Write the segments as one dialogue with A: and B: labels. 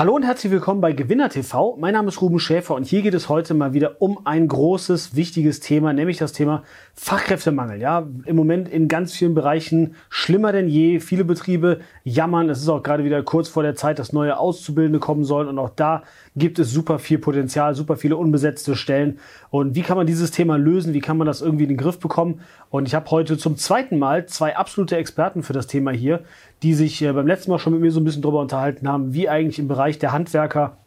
A: Hallo und herzlich willkommen bei Gewinner TV. Mein Name ist Ruben Schäfer und hier geht es heute mal wieder um ein großes, wichtiges Thema, nämlich das Thema Fachkräftemangel. Ja, im Moment in ganz vielen Bereichen schlimmer denn je. Viele Betriebe jammern. Es ist auch gerade wieder kurz vor der Zeit, dass neue Auszubildende kommen sollen und auch da gibt es super viel Potenzial, super viele unbesetzte Stellen. Und wie kann man dieses Thema lösen? Wie kann man das irgendwie in den Griff bekommen? Und ich habe heute zum zweiten Mal zwei absolute Experten für das Thema hier, die sich äh, beim letzten Mal schon mit mir so ein bisschen drüber unterhalten haben, wie eigentlich im Bereich der Handwerker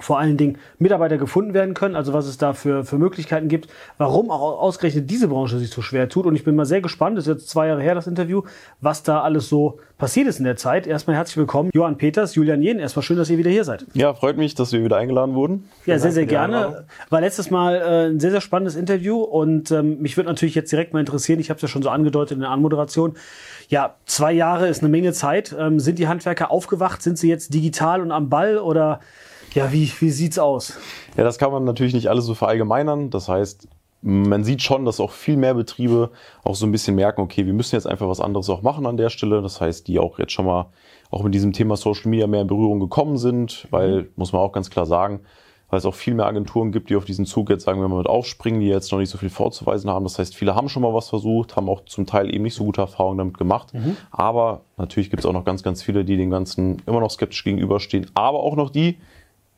A: vor allen Dingen Mitarbeiter gefunden werden können, also was es da für, für Möglichkeiten gibt, warum auch ausgerechnet diese Branche sich so schwer tut. Und ich bin mal sehr gespannt, das ist jetzt zwei Jahre her, das Interview, was da alles so passiert ist in der Zeit. Erstmal herzlich willkommen, Johann Peters, Julian Jen. Erstmal schön, dass ihr wieder hier seid.
B: Ja, freut mich, dass wir wieder eingeladen wurden.
A: Ja, sehr, sehr gerne. War letztes Mal äh, ein sehr, sehr spannendes Interview und ähm, mich würde natürlich jetzt direkt mal interessieren, ich habe es ja schon so angedeutet in der Anmoderation, ja, zwei Jahre ist eine Menge Zeit. Ähm, sind die Handwerker aufgewacht? Sind sie jetzt digital und am Ball oder ja, wie, wie sieht's aus?
B: Ja, das kann man natürlich nicht alles so verallgemeinern. Das heißt, man sieht schon, dass auch viel mehr Betriebe auch so ein bisschen merken, okay, wir müssen jetzt einfach was anderes auch machen an der Stelle. Das heißt, die auch jetzt schon mal auch mit diesem Thema Social Media mehr in Berührung gekommen sind, weil, muss man auch ganz klar sagen, weil es auch viel mehr Agenturen gibt, die auf diesen Zug jetzt, sagen wir mal, mit aufspringen, die jetzt noch nicht so viel vorzuweisen haben. Das heißt, viele haben schon mal was versucht, haben auch zum Teil eben nicht so gute Erfahrungen damit gemacht. Mhm. Aber natürlich gibt es auch noch ganz, ganz viele, die dem Ganzen immer noch skeptisch gegenüberstehen. Aber auch noch die,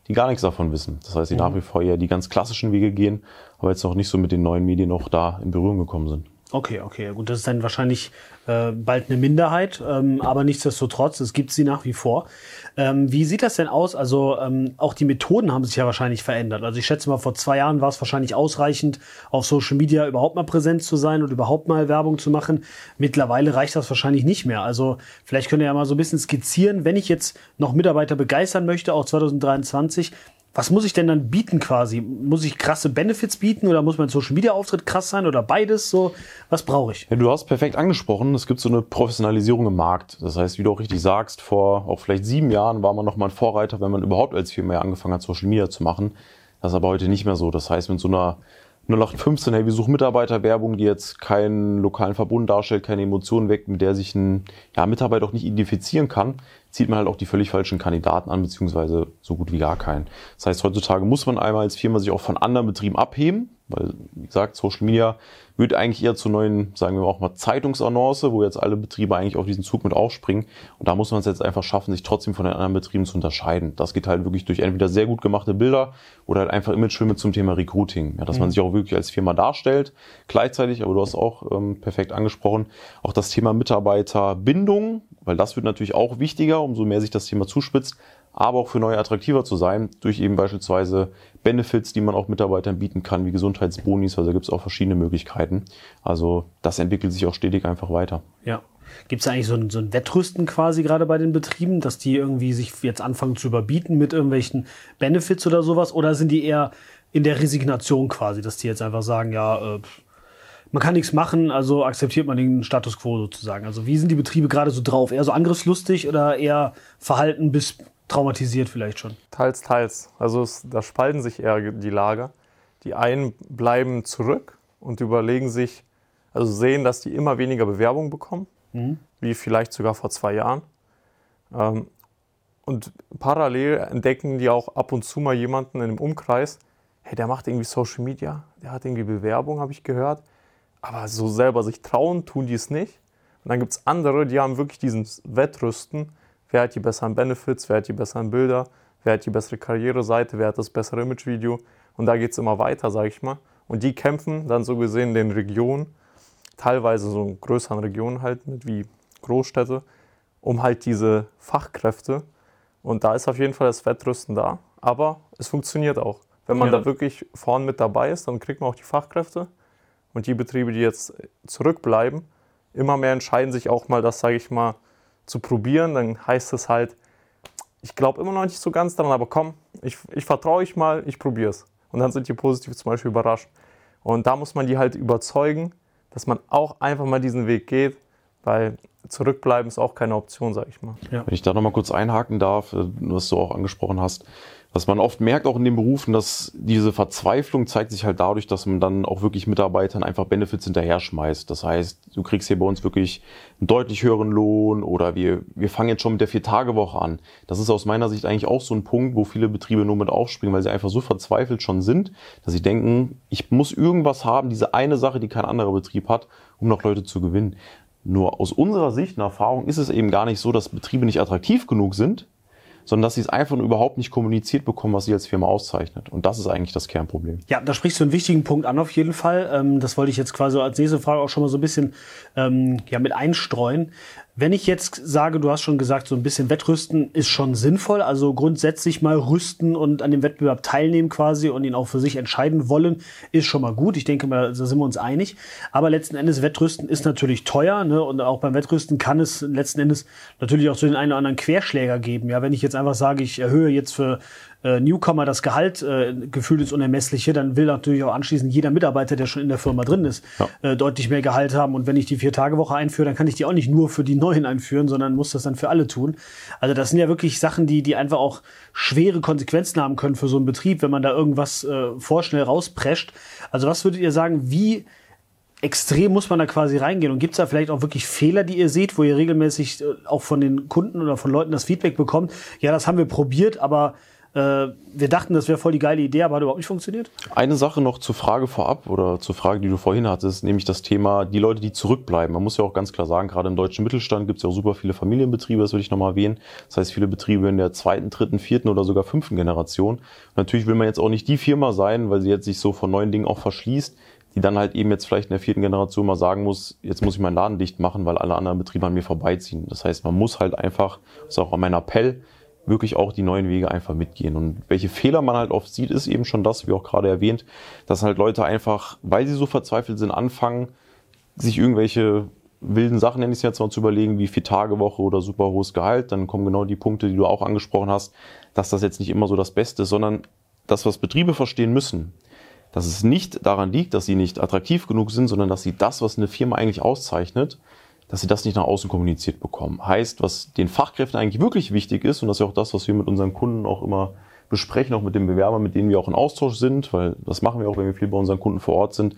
B: die gar nichts davon wissen. Das heißt, die mhm. nach wie vor eher die ganz klassischen Wege gehen, aber jetzt noch nicht so mit den neuen Medien noch da in Berührung gekommen sind.
A: Okay, okay, gut, das ist dann wahrscheinlich äh, bald eine Minderheit, ähm, aber nichtsdestotrotz, es gibt sie nach wie vor. Ähm, wie sieht das denn aus? Also ähm, auch die Methoden haben sich ja wahrscheinlich verändert. Also ich schätze mal, vor zwei Jahren war es wahrscheinlich ausreichend, auf Social Media überhaupt mal präsent zu sein und überhaupt mal Werbung zu machen. Mittlerweile reicht das wahrscheinlich nicht mehr. Also vielleicht könnt ihr ja mal so ein bisschen skizzieren, wenn ich jetzt noch Mitarbeiter begeistern möchte, auch 2023, was muss ich denn dann bieten quasi? Muss ich krasse Benefits bieten oder muss mein Social Media Auftritt krass sein oder beides? So, was brauche ich?
B: Ja, du hast perfekt angesprochen. Es gibt so eine Professionalisierung im Markt. Das heißt, wie du auch richtig sagst, vor auch vielleicht sieben Jahren war man noch mal ein Vorreiter, wenn man überhaupt als Firma angefangen hat, Social Media zu machen. Das ist aber heute nicht mehr so. Das heißt, mit so einer 0815, hey, wir suchen Mitarbeiterwerbung, die jetzt keinen lokalen Verbund darstellt, keine Emotionen weckt, mit der sich ein ja, Mitarbeiter auch nicht identifizieren kann, zieht man halt auch die völlig falschen Kandidaten an, beziehungsweise so gut wie gar keinen. Das heißt, heutzutage muss man einmal als Firma sich auch von anderen Betrieben abheben, weil, wie gesagt, Social Media wird eigentlich eher zu neuen, sagen wir auch mal, Zeitungsannonce, wo jetzt alle Betriebe eigentlich auf diesen Zug mit aufspringen. Und da muss man es jetzt einfach schaffen, sich trotzdem von den anderen Betrieben zu unterscheiden. Das geht halt wirklich durch entweder sehr gut gemachte Bilder oder halt einfach Imagefilme zum Thema Recruiting. Ja, dass mhm. man sich auch wirklich als Firma darstellt. Gleichzeitig, aber du hast auch ähm, perfekt angesprochen, auch das Thema Mitarbeiterbindung, weil das wird natürlich auch wichtiger, umso mehr sich das Thema zuspitzt aber auch für neue attraktiver zu sein, durch eben beispielsweise Benefits, die man auch Mitarbeitern bieten kann, wie Gesundheitsbonis, also da gibt es auch verschiedene Möglichkeiten. Also das entwickelt sich auch stetig einfach weiter.
A: Ja. Gibt es eigentlich so ein, so ein Wettrüsten quasi gerade bei den Betrieben, dass die irgendwie sich jetzt anfangen zu überbieten mit irgendwelchen Benefits oder sowas? Oder sind die eher in der Resignation quasi, dass die jetzt einfach sagen, ja, äh, man kann nichts machen, also akzeptiert man den Status quo sozusagen. Also wie sind die Betriebe gerade so drauf? Eher so angriffslustig oder eher verhalten bis traumatisiert vielleicht schon?
C: Teils, teils. Also es, da spalten sich eher die Lager. Die einen bleiben zurück und überlegen sich, also sehen, dass die immer weniger Bewerbungen bekommen, mhm. wie vielleicht sogar vor zwei Jahren. Ähm, und parallel entdecken die auch ab und zu mal jemanden in dem Umkreis, hey, der macht irgendwie Social Media, der hat irgendwie Bewerbung, habe ich gehört. Aber so selber sich trauen, tun die es nicht. Und dann gibt es andere, die haben wirklich diesen Wettrüsten wer hat die besseren Benefits, wer hat die besseren Bilder, wer hat die bessere Karriereseite, wer hat das bessere Imagevideo. Und da geht es immer weiter, sage ich mal. Und die kämpfen dann so gesehen in den Regionen, teilweise so in größeren Regionen halt mit wie Großstädte, um halt diese Fachkräfte. Und da ist auf jeden Fall das Wettrüsten da. Aber es funktioniert auch. Wenn man ja. da wirklich vorn mit dabei ist, dann kriegt man auch die Fachkräfte. Und die Betriebe, die jetzt zurückbleiben, immer mehr entscheiden sich auch mal, das sage ich mal, zu probieren, dann heißt es halt, ich glaube immer noch nicht so ganz daran, aber komm, ich, ich vertraue euch mal, ich probiere es. Und dann sind die positiv zum Beispiel überrascht. Und da muss man die halt überzeugen, dass man auch einfach mal diesen Weg geht, weil zurückbleiben ist auch keine Option, sage ich mal.
B: Ja. Wenn ich da nochmal kurz einhaken darf, äh, was du auch angesprochen hast, was man oft merkt auch in den Berufen, dass diese Verzweiflung zeigt sich halt dadurch, dass man dann auch wirklich Mitarbeitern einfach Benefits hinterher schmeißt. Das heißt, du kriegst hier bei uns wirklich einen deutlich höheren Lohn oder wir, wir fangen jetzt schon mit der Vier-Tage-Woche an. Das ist aus meiner Sicht eigentlich auch so ein Punkt, wo viele Betriebe nur mit aufspringen, weil sie einfach so verzweifelt schon sind, dass sie denken, ich muss irgendwas haben, diese eine Sache, die kein anderer Betrieb hat, um noch Leute zu gewinnen. Nur aus unserer Sicht, einer Erfahrung, ist es eben gar nicht so, dass Betriebe nicht attraktiv genug sind, sondern dass sie es einfach nur überhaupt nicht kommuniziert bekommen, was sie als Firma auszeichnet. Und das ist eigentlich das Kernproblem.
A: Ja, da sprichst du einen wichtigen Punkt an auf jeden Fall. Ähm, das wollte ich jetzt quasi als nächste Frage auch schon mal so ein bisschen ähm, ja, mit einstreuen. Wenn ich jetzt sage, du hast schon gesagt, so ein bisschen Wettrüsten ist schon sinnvoll, also grundsätzlich mal rüsten und an dem Wettbewerb teilnehmen quasi und ihn auch für sich entscheiden wollen, ist schon mal gut. Ich denke mal, da sind wir uns einig. Aber letzten Endes, Wettrüsten ist natürlich teuer ne? und auch beim Wettrüsten kann es letzten Endes natürlich auch so den einen oder anderen Querschläger geben. Ja, wenn ich jetzt einfach sage, ich erhöhe jetzt für äh, Newcomer das Gehalt äh, gefühlt ins Unermessliche, dann will natürlich auch anschließend jeder Mitarbeiter, der schon in der Firma drin ist, ja. äh, deutlich mehr Gehalt haben. Und wenn ich die Vier-Tage-Woche einführe, dann kann ich die auch nicht nur für die Neuen einführen, sondern muss das dann für alle tun. Also das sind ja wirklich Sachen, die, die einfach auch schwere Konsequenzen haben können für so einen Betrieb, wenn man da irgendwas äh, vorschnell rausprescht. Also was würdet ihr sagen, wie extrem muss man da quasi reingehen? Und gibt es da vielleicht auch wirklich Fehler, die ihr seht, wo ihr regelmäßig äh, auch von den Kunden oder von Leuten das Feedback bekommt? Ja, das haben wir probiert, aber wir dachten, das wäre voll die geile Idee, aber hat überhaupt nicht funktioniert.
B: Eine Sache noch zur Frage vorab oder zur Frage, die du vorhin hattest, nämlich das Thema, die Leute, die zurückbleiben. Man muss ja auch ganz klar sagen, gerade im deutschen Mittelstand gibt es ja auch super viele Familienbetriebe, das würde ich nochmal erwähnen. Das heißt, viele Betriebe in der zweiten, dritten, vierten oder sogar fünften Generation. Natürlich will man jetzt auch nicht die Firma sein, weil sie jetzt sich so von neuen Dingen auch verschließt, die dann halt eben jetzt vielleicht in der vierten Generation mal sagen muss, jetzt muss ich meinen Laden dicht machen, weil alle anderen Betriebe an mir vorbeiziehen. Das heißt, man muss halt einfach, das ist auch mein Appell, wirklich auch die neuen Wege einfach mitgehen. Und welche Fehler man halt oft sieht, ist eben schon das, wie auch gerade erwähnt, dass halt Leute einfach, weil sie so verzweifelt sind, anfangen, sich irgendwelche wilden Sachen, nenne ich es jetzt mal, zu überlegen, wie vier Tage Woche oder super hohes Gehalt. Dann kommen genau die Punkte, die du auch angesprochen hast, dass das jetzt nicht immer so das Beste ist, sondern das, was Betriebe verstehen müssen, dass es nicht daran liegt, dass sie nicht attraktiv genug sind, sondern dass sie das, was eine Firma eigentlich auszeichnet, dass sie das nicht nach außen kommuniziert bekommen. Heißt, was den Fachkräften eigentlich wirklich wichtig ist, und das ist ja auch das, was wir mit unseren Kunden auch immer besprechen, auch mit den Bewerbern, mit denen wir auch in Austausch sind, weil das machen wir auch, wenn wir viel bei unseren Kunden vor Ort sind,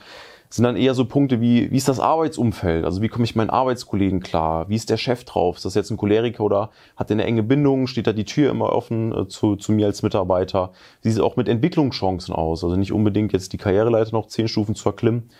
B: sind dann eher so Punkte wie, wie ist das Arbeitsumfeld? Also wie komme ich meinen Arbeitskollegen klar? Wie ist der Chef drauf? Ist das jetzt ein Choleriker oder hat er eine enge Bindung? Steht da die Tür immer offen äh, zu, zu mir als Mitarbeiter? Wie sieht es auch mit Entwicklungschancen aus? Also nicht unbedingt jetzt die Karriereleiter noch zehn Stufen zu erklimmen.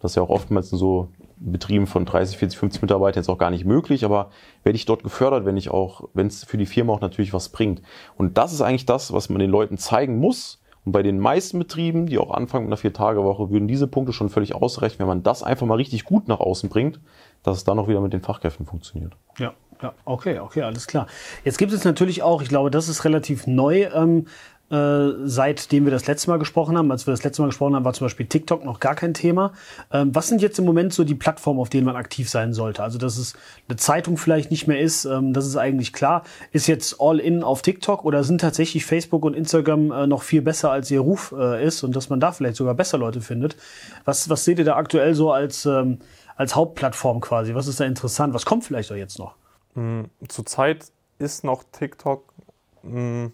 B: Das ist ja auch oftmals so Betrieben von 30, 40, 50 Mitarbeitern jetzt auch gar nicht möglich, aber werde ich dort gefördert, wenn ich auch, wenn es für die Firma auch natürlich was bringt. Und das ist eigentlich das, was man den Leuten zeigen muss. Und bei den meisten Betrieben, die auch anfangen mit einer Vier-Tage-Woche, würden diese Punkte schon völlig ausreichen, wenn man das einfach mal richtig gut nach außen bringt, dass es dann auch wieder mit den Fachkräften funktioniert.
A: Ja, ja, okay, okay, alles klar. Jetzt gibt es natürlich auch, ich glaube, das ist relativ neu, ähm, äh, seitdem wir das letzte Mal gesprochen haben. Als wir das letzte Mal gesprochen haben, war zum Beispiel TikTok noch gar kein Thema. Ähm, was sind jetzt im Moment so die Plattformen, auf denen man aktiv sein sollte? Also, dass es eine Zeitung vielleicht nicht mehr ist, ähm, das ist eigentlich klar. Ist jetzt all in auf TikTok oder sind tatsächlich Facebook und Instagram äh, noch viel besser als ihr Ruf äh, ist und dass man da vielleicht sogar besser Leute findet? Was, was seht ihr da aktuell so als, ähm, als Hauptplattform quasi? Was ist da interessant? Was kommt vielleicht auch jetzt noch?
C: Mm, zurzeit ist noch TikTok mh, mm,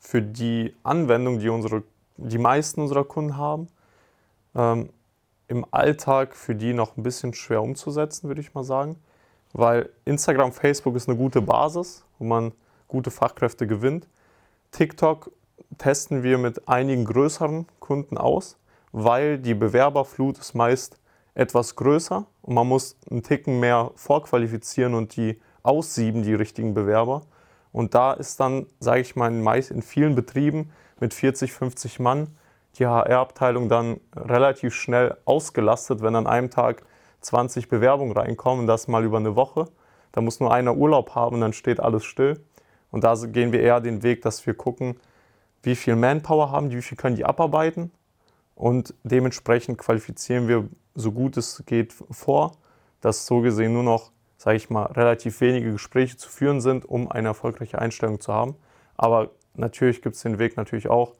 C: für die Anwendung, die unsere, die meisten unserer Kunden haben, ähm, im Alltag für die noch ein bisschen schwer umzusetzen, würde ich mal sagen. Weil Instagram, Facebook ist eine gute Basis, wo man gute Fachkräfte gewinnt. TikTok testen wir mit einigen größeren Kunden aus, weil die Bewerberflut ist meist etwas größer und man muss einen Ticken mehr vorqualifizieren und die aussieben, die richtigen Bewerber. Und da ist dann, sage ich mal, in vielen Betrieben mit 40, 50 Mann die HR-Abteilung dann relativ schnell ausgelastet, wenn an einem Tag 20 Bewerbungen reinkommen, das mal über eine Woche. Da muss nur einer Urlaub haben, dann steht alles still. Und da gehen wir eher den Weg, dass wir gucken, wie viel Manpower haben die, wie viel können die abarbeiten. Und dementsprechend qualifizieren wir so gut es geht vor, dass so gesehen nur noch sage ich mal, relativ wenige Gespräche zu führen sind, um eine erfolgreiche Einstellung zu haben. Aber natürlich gibt es den Weg natürlich auch,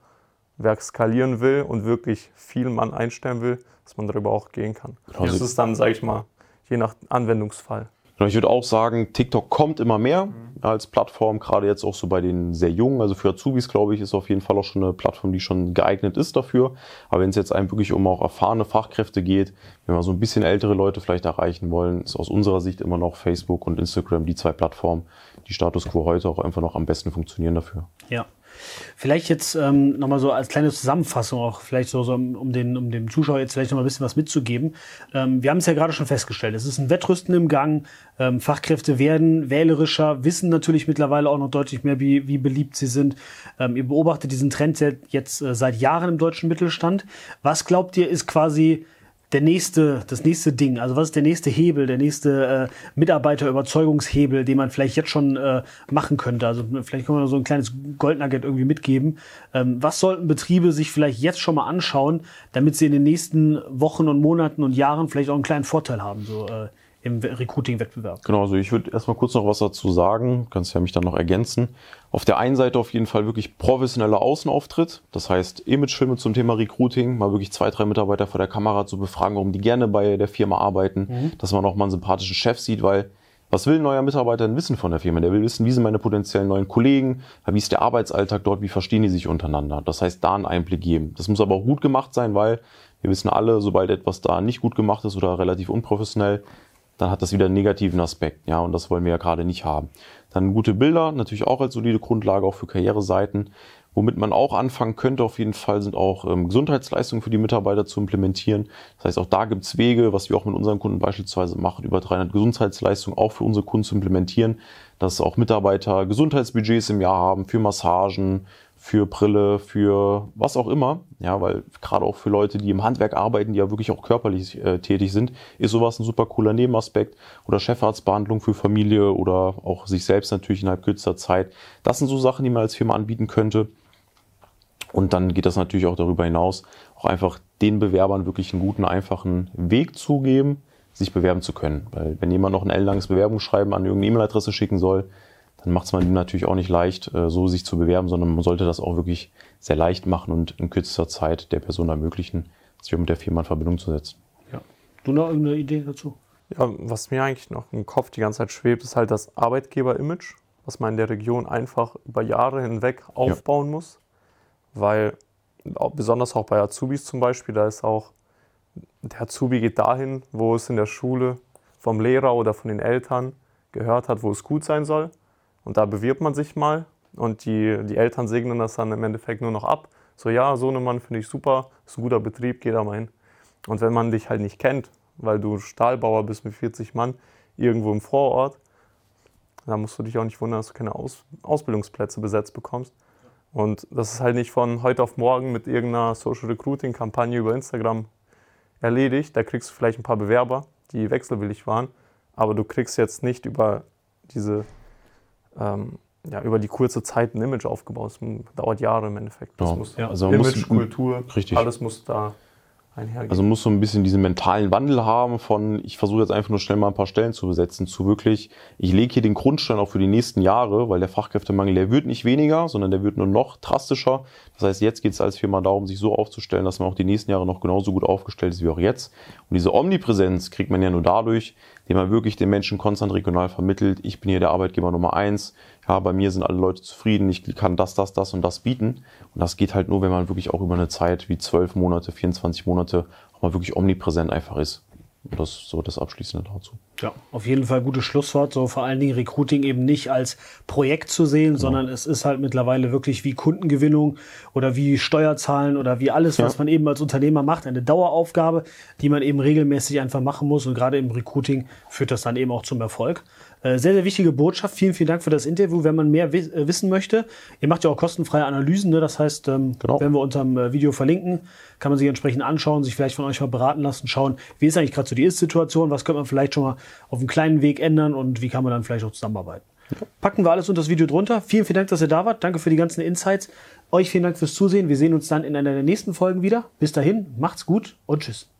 C: wer skalieren will und wirklich viel Mann einstellen will, dass man darüber auch gehen kann.
B: Also
C: das ist dann, sage ich mal, je nach Anwendungsfall.
B: Genau, ich würde auch sagen, TikTok kommt immer mehr als Plattform, gerade jetzt auch so bei den sehr jungen. Also für Azubis, glaube ich, ist auf jeden Fall auch schon eine Plattform, die schon geeignet ist dafür. Aber wenn es jetzt einem wirklich um auch erfahrene Fachkräfte geht, wenn wir so ein bisschen ältere Leute vielleicht erreichen wollen, ist aus unserer Sicht immer noch Facebook und Instagram die zwei Plattformen, die Status quo heute auch einfach noch am besten funktionieren dafür.
A: Ja. Vielleicht jetzt ähm, nochmal so als kleine Zusammenfassung auch, vielleicht so, so um, den, um dem Zuschauer jetzt vielleicht nochmal ein bisschen was mitzugeben. Ähm, wir haben es ja gerade schon festgestellt, es ist ein Wettrüsten im Gang. Ähm, Fachkräfte werden wählerischer, wissen natürlich mittlerweile auch noch deutlich mehr, wie, wie beliebt sie sind. Ähm, ihr beobachtet diesen Trend jetzt äh, seit Jahren im deutschen Mittelstand. Was glaubt ihr, ist quasi der nächste, das nächste Ding? Also was ist der nächste Hebel, der nächste äh, Mitarbeiterüberzeugungshebel, den man vielleicht jetzt schon äh, machen könnte? Also vielleicht kann man so ein kleines Goldnugget irgendwie mitgeben. Ähm, was sollten Betriebe sich vielleicht jetzt schon mal anschauen, damit sie in den nächsten Wochen und Monaten und Jahren vielleicht auch einen kleinen Vorteil haben? So, äh, im Recruiting-Wettbewerb.
B: Genau, also ich würde erstmal kurz noch was dazu sagen, kannst ja mich dann noch ergänzen. Auf der einen Seite auf jeden Fall wirklich professioneller Außenauftritt, das heißt Imagefilme zum Thema Recruiting, mal wirklich zwei, drei Mitarbeiter vor der Kamera zu befragen, warum die gerne bei der Firma arbeiten, mhm. dass man auch mal einen sympathischen Chef sieht, weil was will ein neuer Mitarbeiter denn wissen von der Firma? Der will wissen, wie sind meine potenziellen neuen Kollegen, wie ist der Arbeitsalltag dort, wie verstehen die sich untereinander. Das heißt, da einen Einblick geben. Das muss aber auch gut gemacht sein, weil wir wissen alle, sobald etwas da nicht gut gemacht ist oder relativ unprofessionell, dann hat das wieder einen negativen Aspekt. Ja, und das wollen wir ja gerade nicht haben. Dann gute Bilder, natürlich auch als solide Grundlage, auch für Karriereseiten. Womit man auch anfangen könnte, auf jeden Fall, sind auch ähm, Gesundheitsleistungen für die Mitarbeiter zu implementieren. Das heißt, auch da gibt's Wege, was wir auch mit unseren Kunden beispielsweise machen, über 300 Gesundheitsleistungen auch für unsere Kunden zu implementieren, dass auch Mitarbeiter Gesundheitsbudgets im Jahr haben für Massagen, für Brille, für was auch immer. Ja, weil gerade auch für Leute, die im Handwerk arbeiten, die ja wirklich auch körperlich äh, tätig sind, ist sowas ein super cooler Nebenaspekt. Oder Chefarztbehandlung für Familie oder auch sich selbst natürlich innerhalb kürzester Zeit. Das sind so Sachen, die man als Firma anbieten könnte. Und dann geht das natürlich auch darüber hinaus, auch einfach den Bewerbern wirklich einen guten, einfachen Weg zu geben, sich bewerben zu können. Weil wenn jemand noch ein ellenlanges Bewerbungsschreiben an irgendeine E-Mail-Adresse schicken soll, dann macht es man ihm natürlich auch nicht leicht, äh, so sich zu bewerben, sondern man sollte das auch wirklich sehr leicht machen und in kürzester Zeit der Person ermöglichen, sich mit der Firma in Verbindung zu setzen.
A: Ja. Du noch irgendeine Idee dazu?
C: Ja, was mir eigentlich noch im Kopf die ganze Zeit schwebt, ist halt das Arbeitgeber-Image, was man in der Region einfach über Jahre hinweg aufbauen ja. muss. Weil, besonders auch bei Azubis zum Beispiel, da ist auch, der Azubi geht dahin, wo es in der Schule vom Lehrer oder von den Eltern gehört hat, wo es gut sein soll. Und da bewirbt man sich mal und die, die Eltern segnen das dann im Endeffekt nur noch ab. So, ja, so einen Mann finde ich super, ist ein guter Betrieb, geh da mal hin. Und wenn man dich halt nicht kennt, weil du Stahlbauer bist mit 40 Mann irgendwo im Vorort, dann musst du dich auch nicht wundern, dass du keine Aus Ausbildungsplätze besetzt bekommst. Und das ist halt nicht von heute auf morgen mit irgendeiner Social Recruiting Kampagne über Instagram erledigt. Da kriegst du vielleicht ein paar Bewerber, die wechselwillig waren, aber du kriegst jetzt nicht über diese ähm, ja, über die kurze Zeit ein Image aufgebaut. Das dauert Jahre im Endeffekt. Das
B: ja.
C: muss,
B: ja. Also
C: Image, muss, Kultur,
B: richtig.
C: alles muss da einhergehen.
B: Also muss so ein bisschen diesen mentalen Wandel haben von, ich versuche jetzt einfach nur schnell mal ein paar Stellen zu besetzen, zu wirklich, ich lege hier den Grundstein auch für die nächsten Jahre, weil der Fachkräftemangel, der wird nicht weniger, sondern der wird nur noch drastischer. Das heißt, jetzt geht es als Firma darum, sich so aufzustellen, dass man auch die nächsten Jahre noch genauso gut aufgestellt ist wie auch jetzt. Und diese Omnipräsenz kriegt man ja nur dadurch, indem man wirklich den Menschen konstant regional vermittelt, ich bin hier der Arbeitgeber Nummer eins, ja, bei mir sind alle Leute zufrieden, ich kann das, das, das und das bieten. Und das geht halt nur, wenn man wirklich auch über eine Zeit wie zwölf Monate, 24 Monate auch mal wirklich omnipräsent einfach ist. Das ist so das Abschließende dazu.
A: Ja, auf jeden Fall gutes Schlusswort. So vor allen Dingen Recruiting eben nicht als Projekt zu sehen, genau. sondern es ist halt mittlerweile wirklich wie Kundengewinnung oder wie Steuerzahlen oder wie alles, was ja. man eben als Unternehmer macht, eine Daueraufgabe, die man eben regelmäßig einfach machen muss. Und gerade im Recruiting führt das dann eben auch zum Erfolg. Äh, sehr, sehr wichtige Botschaft. Vielen, vielen Dank für das Interview. Wenn man mehr äh, wissen möchte, ihr macht ja auch kostenfreie Analysen. Ne? Das heißt, ähm, genau. wenn wir unterm äh, Video verlinken, kann man sich entsprechend anschauen, sich vielleicht von euch mal beraten lassen, schauen, wie ist eigentlich gerade so die Ist-Situation, was könnte man vielleicht schon mal auf einem kleinen Weg ändern und wie kann man dann vielleicht auch zusammenarbeiten. Packen wir alles unter das Video drunter. Vielen, vielen Dank, dass ihr da wart. Danke für die ganzen Insights. Euch vielen Dank fürs Zusehen. Wir sehen uns dann in einer der nächsten Folgen wieder. Bis dahin, macht's gut und tschüss.